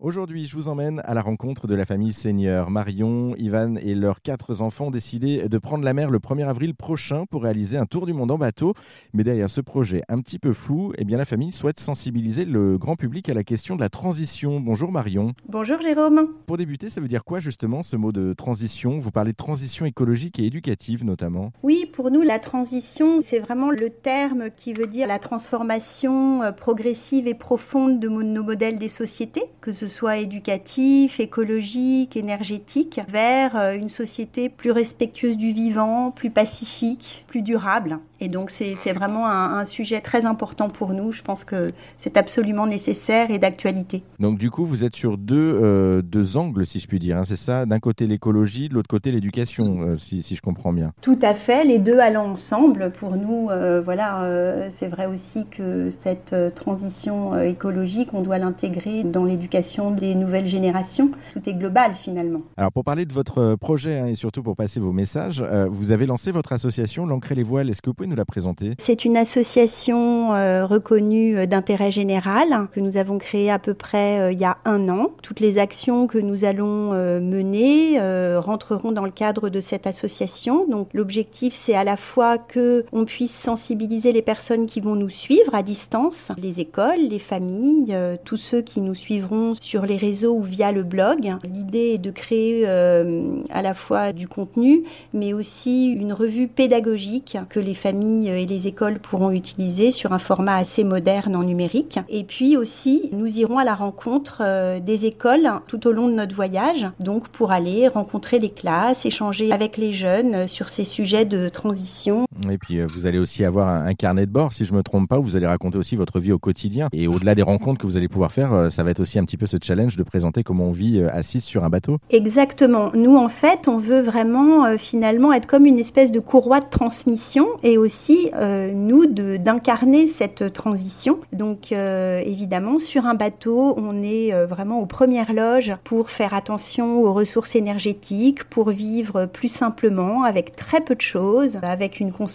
Aujourd'hui, je vous emmène à la rencontre de la famille Seigneur. Marion, Ivan et leurs quatre enfants ont décidé de prendre la mer le 1er avril prochain pour réaliser un tour du monde en bateau. Mais derrière ce projet un petit peu fou, eh bien la famille souhaite sensibiliser le grand public à la question de la transition. Bonjour Marion. Bonjour Jérôme. Pour débuter, ça veut dire quoi justement ce mot de transition? Vous parlez de transition écologique et éducative notamment. Oui, pour nous, la transition, c'est vraiment le terme qui veut dire la transformation euh, progressive et profonde de nos modèles des sociétés, que ce soit éducatif, écologique, énergétique, vers euh, une société plus respectueuse du vivant, plus pacifique, plus durable. Et donc c'est vraiment un, un, sujet très important pour nous. Je pense que c'est absolument nécessaire et d'actualité. Donc du coup, vous êtes sur deux, euh, deux angles, si je puis dire. Hein, c'est ça, d'un côté l'écologie, de l'autre côté l'éducation, euh, si, si, je comprends bien. Tout à fait, les deux allant ensemble. Pour nous, euh, voilà, c'est vrai aussi que cette transition écologique, on doit l'intégrer dans l'éducation des nouvelles générations. Tout est global finalement. Alors pour parler de votre projet hein, et surtout pour passer vos messages, vous avez lancé votre association L'Ancrer les voiles. Est-ce que vous pouvez nous la présenter? C'est une association reconnue d'intérêt général que nous avons créée à peu près il y a un an. Toutes les actions que nous allons mener rentreront dans le cadre de cette association. Donc l'objectif c'est à la fois que on puisse sensibiliser les personnes qui vont nous suivre à distance, les écoles, les familles, euh, tous ceux qui nous suivront sur les réseaux ou via le blog. L'idée est de créer euh, à la fois du contenu, mais aussi une revue pédagogique que les familles et les écoles pourront utiliser sur un format assez moderne en numérique. Et puis aussi, nous irons à la rencontre euh, des écoles tout au long de notre voyage, donc pour aller rencontrer les classes, échanger avec les jeunes sur ces sujets de transition. Et puis euh, vous allez aussi avoir un, carnet de bord, si je me trompe pas, où vous allez raconter aussi votre vie au quotidien. Et au-delà des rencontres que vous allez pouvoir faire, euh, ça va être aussi un petit peu ce challenge de présenter comment on vit euh, assise sur un bateau. Exactement. Nous, en fait, on veut vraiment finalement être comme une espèce de courroie de transmission et aussi nous d'incarner cette transition. Donc évidemment, sur un bateau, on est vraiment aux premières loges pour faire attention aux ressources énergétiques, pour vivre plus simplement avec très peu de choses, avec une consommation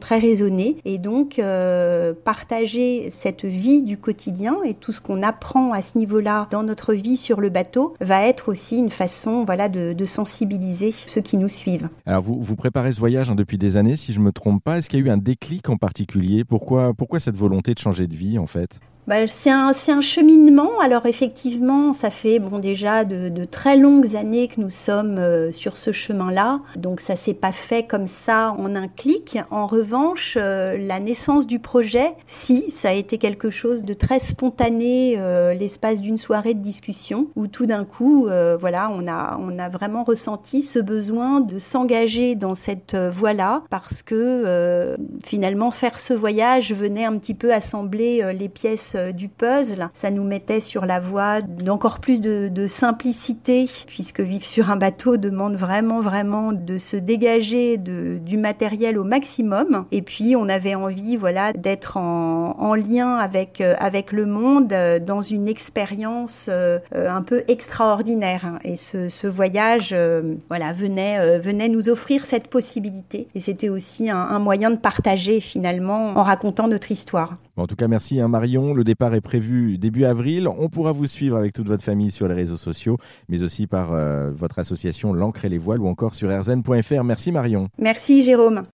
très raisonnée et donc euh, partager cette vie du quotidien et tout ce qu'on apprend à ce niveau-là dans notre vie sur le bateau va être aussi une façon voilà, de, sensibiliser ceux qui nous suivent. Alors vous, vous préparez ce voyage hein, depuis des années, si je ne me trompe pas. Est-ce qu'il y a eu un déclic en particulier? Pourquoi, pourquoi cette volonté de changer de vie en fait? Bah, c'est un, cheminement. Alors effectivement, ça fait bon déjà de, très longues années que nous sommes euh, sur ce chemin-là. Donc ça s'est pas fait comme ça en un clic. En revanche, euh, la naissance du projet, si ça a été quelque chose de très spontané, euh, l'espace d'une soirée de discussion, où tout d'un coup, voilà, on a vraiment ressenti ce besoin de s'engager dans cette voie-là, parce que finalement faire ce voyage venait un petit peu assembler les pièces du puzzle. Ça nous mettait sur la voie d'encore plus de, simplicité, puisque vivre sur un bateau demande vraiment, vraiment de se dégager du matériel au maximum. Et puis, on avait envie, voilà, d'être en, en, lien avec, avec le monde dans une expérience euh, un peu extraordinaire. Et ce, ce voyage, euh, voilà, venait, euh, venait nous offrir cette possibilité. Et c'était aussi un, un moyen de partager finalement en racontant notre histoire. En tout cas, merci hein, Marion. Le départ est prévu début avril. On pourra vous suivre avec toute votre famille sur les réseaux sociaux, mais aussi par euh, votre association L'encre et les voiles ou encore sur erzen.fr. Merci Marion. Merci Jérôme.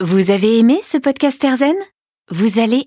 Vous avez aimé ce podcast Erzen Vous allez